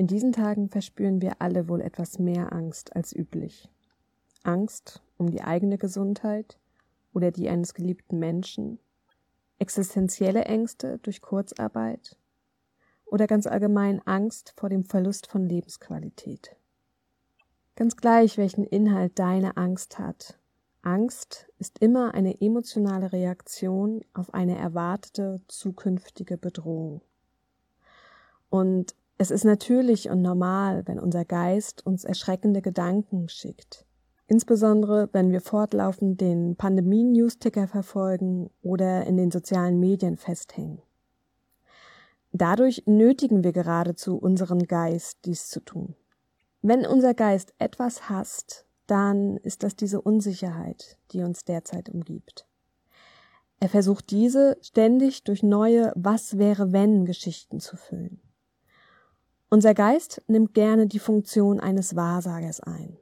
In diesen Tagen verspüren wir alle wohl etwas mehr Angst als üblich. Angst um die eigene Gesundheit oder die eines geliebten Menschen, existenzielle Ängste durch Kurzarbeit oder ganz allgemein Angst vor dem Verlust von Lebensqualität. Ganz gleich, welchen Inhalt deine Angst hat. Angst ist immer eine emotionale Reaktion auf eine erwartete zukünftige Bedrohung. Und es ist natürlich und normal, wenn unser Geist uns erschreckende Gedanken schickt. Insbesondere, wenn wir fortlaufend den Pandemie-Newsticker verfolgen oder in den sozialen Medien festhängen. Dadurch nötigen wir geradezu unseren Geist, dies zu tun. Wenn unser Geist etwas hasst, dann ist das diese Unsicherheit, die uns derzeit umgibt. Er versucht diese ständig durch neue Was wäre wenn Geschichten zu füllen. Unser Geist nimmt gerne die Funktion eines Wahrsagers ein.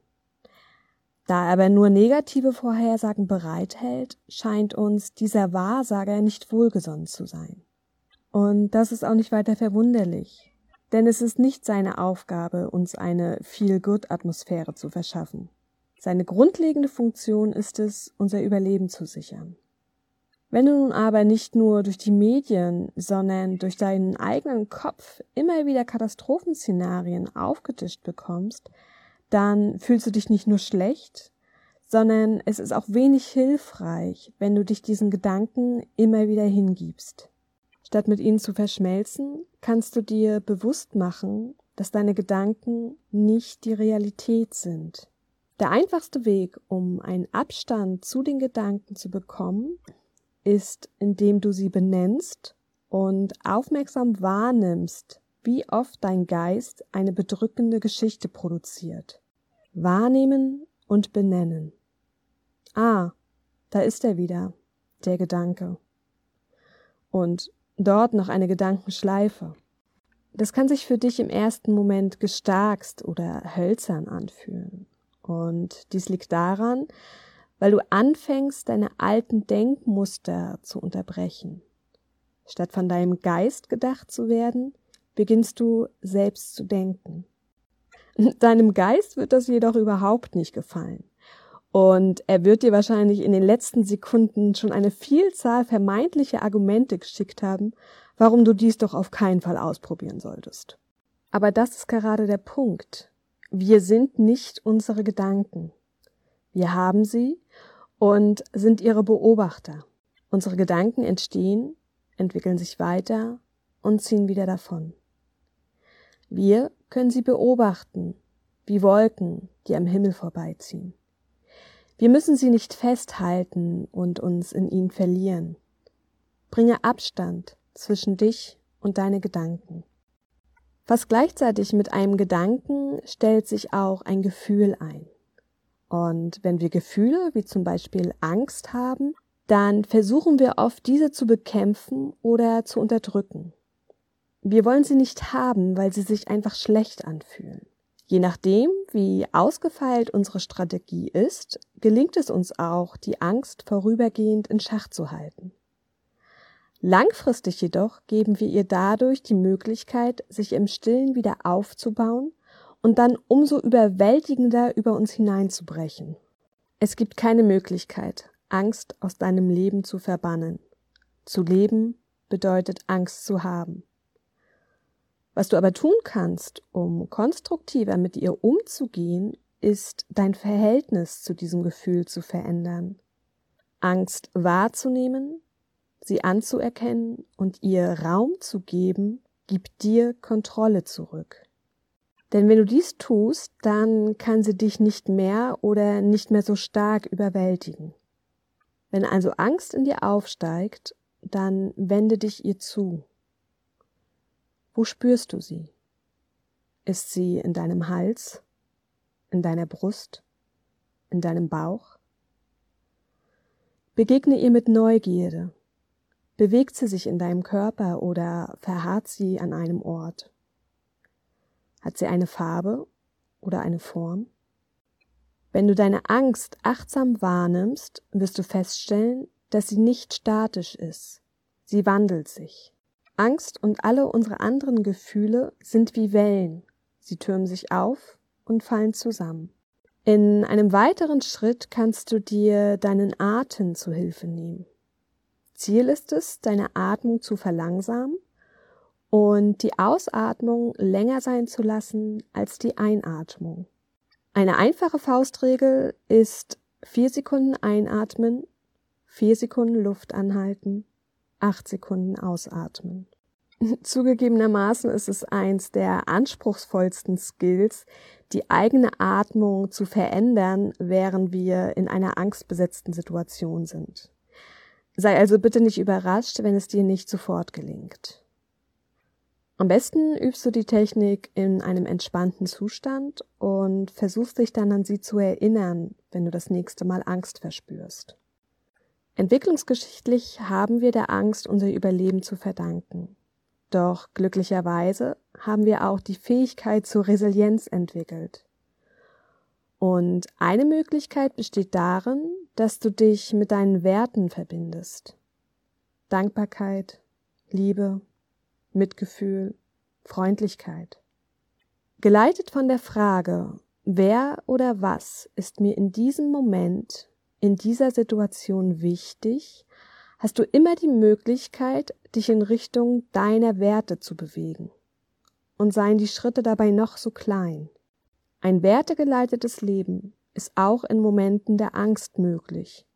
Da er aber nur negative Vorhersagen bereithält, scheint uns dieser Wahrsager nicht wohlgesonnen zu sein. Und das ist auch nicht weiter verwunderlich, denn es ist nicht seine Aufgabe, uns eine Feel-Good-Atmosphäre zu verschaffen. Seine grundlegende Funktion ist es, unser Überleben zu sichern. Wenn du nun aber nicht nur durch die Medien, sondern durch deinen eigenen Kopf immer wieder Katastrophenszenarien aufgetischt bekommst, dann fühlst du dich nicht nur schlecht, sondern es ist auch wenig hilfreich, wenn du dich diesen Gedanken immer wieder hingibst. Statt mit ihnen zu verschmelzen, kannst du dir bewusst machen, dass deine Gedanken nicht die Realität sind. Der einfachste Weg, um einen Abstand zu den Gedanken zu bekommen, ist, indem du sie benennst und aufmerksam wahrnimmst, wie oft dein Geist eine bedrückende Geschichte produziert. Wahrnehmen und benennen. Ah, da ist er wieder, der Gedanke. Und dort noch eine Gedankenschleife. Das kann sich für dich im ersten Moment gestarkst oder hölzern anfühlen. Und dies liegt daran, weil du anfängst, deine alten Denkmuster zu unterbrechen. Statt von deinem Geist gedacht zu werden, beginnst du selbst zu denken. Deinem Geist wird das jedoch überhaupt nicht gefallen. Und er wird dir wahrscheinlich in den letzten Sekunden schon eine Vielzahl vermeintlicher Argumente geschickt haben, warum du dies doch auf keinen Fall ausprobieren solltest. Aber das ist gerade der Punkt. Wir sind nicht unsere Gedanken. Wir haben sie und sind ihre Beobachter. Unsere Gedanken entstehen, entwickeln sich weiter und ziehen wieder davon. Wir können sie beobachten, wie Wolken, die am Himmel vorbeiziehen. Wir müssen sie nicht festhalten und uns in ihnen verlieren. Bringe Abstand zwischen dich und deine Gedanken. Fast gleichzeitig mit einem Gedanken stellt sich auch ein Gefühl ein. Und wenn wir Gefühle wie zum Beispiel Angst haben, dann versuchen wir oft diese zu bekämpfen oder zu unterdrücken. Wir wollen sie nicht haben, weil sie sich einfach schlecht anfühlen. Je nachdem, wie ausgefeilt unsere Strategie ist, gelingt es uns auch, die Angst vorübergehend in Schach zu halten. Langfristig jedoch geben wir ihr dadurch die Möglichkeit, sich im Stillen wieder aufzubauen und dann umso überwältigender über uns hineinzubrechen. Es gibt keine Möglichkeit, Angst aus deinem Leben zu verbannen. Zu leben bedeutet Angst zu haben. Was du aber tun kannst, um konstruktiver mit ihr umzugehen, ist dein Verhältnis zu diesem Gefühl zu verändern. Angst wahrzunehmen, sie anzuerkennen und ihr Raum zu geben, gibt dir Kontrolle zurück. Denn wenn du dies tust, dann kann sie dich nicht mehr oder nicht mehr so stark überwältigen. Wenn also Angst in dir aufsteigt, dann wende dich ihr zu. Wo spürst du sie? Ist sie in deinem Hals, in deiner Brust, in deinem Bauch? Begegne ihr mit Neugierde. Bewegt sie sich in deinem Körper oder verharrt sie an einem Ort? Hat sie eine Farbe oder eine Form? Wenn du deine Angst achtsam wahrnimmst, wirst du feststellen, dass sie nicht statisch ist. Sie wandelt sich. Angst und alle unsere anderen Gefühle sind wie Wellen. Sie türmen sich auf und fallen zusammen. In einem weiteren Schritt kannst du dir deinen Atem zu Hilfe nehmen. Ziel ist es, deine Atmung zu verlangsamen und die Ausatmung länger sein zu lassen als die Einatmung. Eine einfache Faustregel ist vier Sekunden einatmen, vier Sekunden Luft anhalten, acht Sekunden ausatmen. Zugegebenermaßen ist es eins der anspruchsvollsten Skills, die eigene Atmung zu verändern, während wir in einer angstbesetzten Situation sind. Sei also bitte nicht überrascht, wenn es dir nicht sofort gelingt. Am besten übst du die Technik in einem entspannten Zustand und versuchst dich dann an sie zu erinnern, wenn du das nächste Mal Angst verspürst. Entwicklungsgeschichtlich haben wir der Angst unser Überleben zu verdanken. Doch glücklicherweise haben wir auch die Fähigkeit zur Resilienz entwickelt. Und eine Möglichkeit besteht darin, dass du dich mit deinen Werten verbindest. Dankbarkeit, Liebe, Mitgefühl, Freundlichkeit. Geleitet von der Frage, wer oder was ist mir in diesem Moment, in dieser Situation wichtig, hast du immer die Möglichkeit, dich in Richtung deiner Werte zu bewegen. Und seien die Schritte dabei noch so klein. Ein wertegeleitetes Leben ist auch in Momenten der Angst möglich,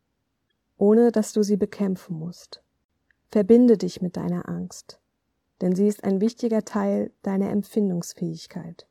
ohne dass du sie bekämpfen musst. Verbinde dich mit deiner Angst denn sie ist ein wichtiger Teil deiner Empfindungsfähigkeit.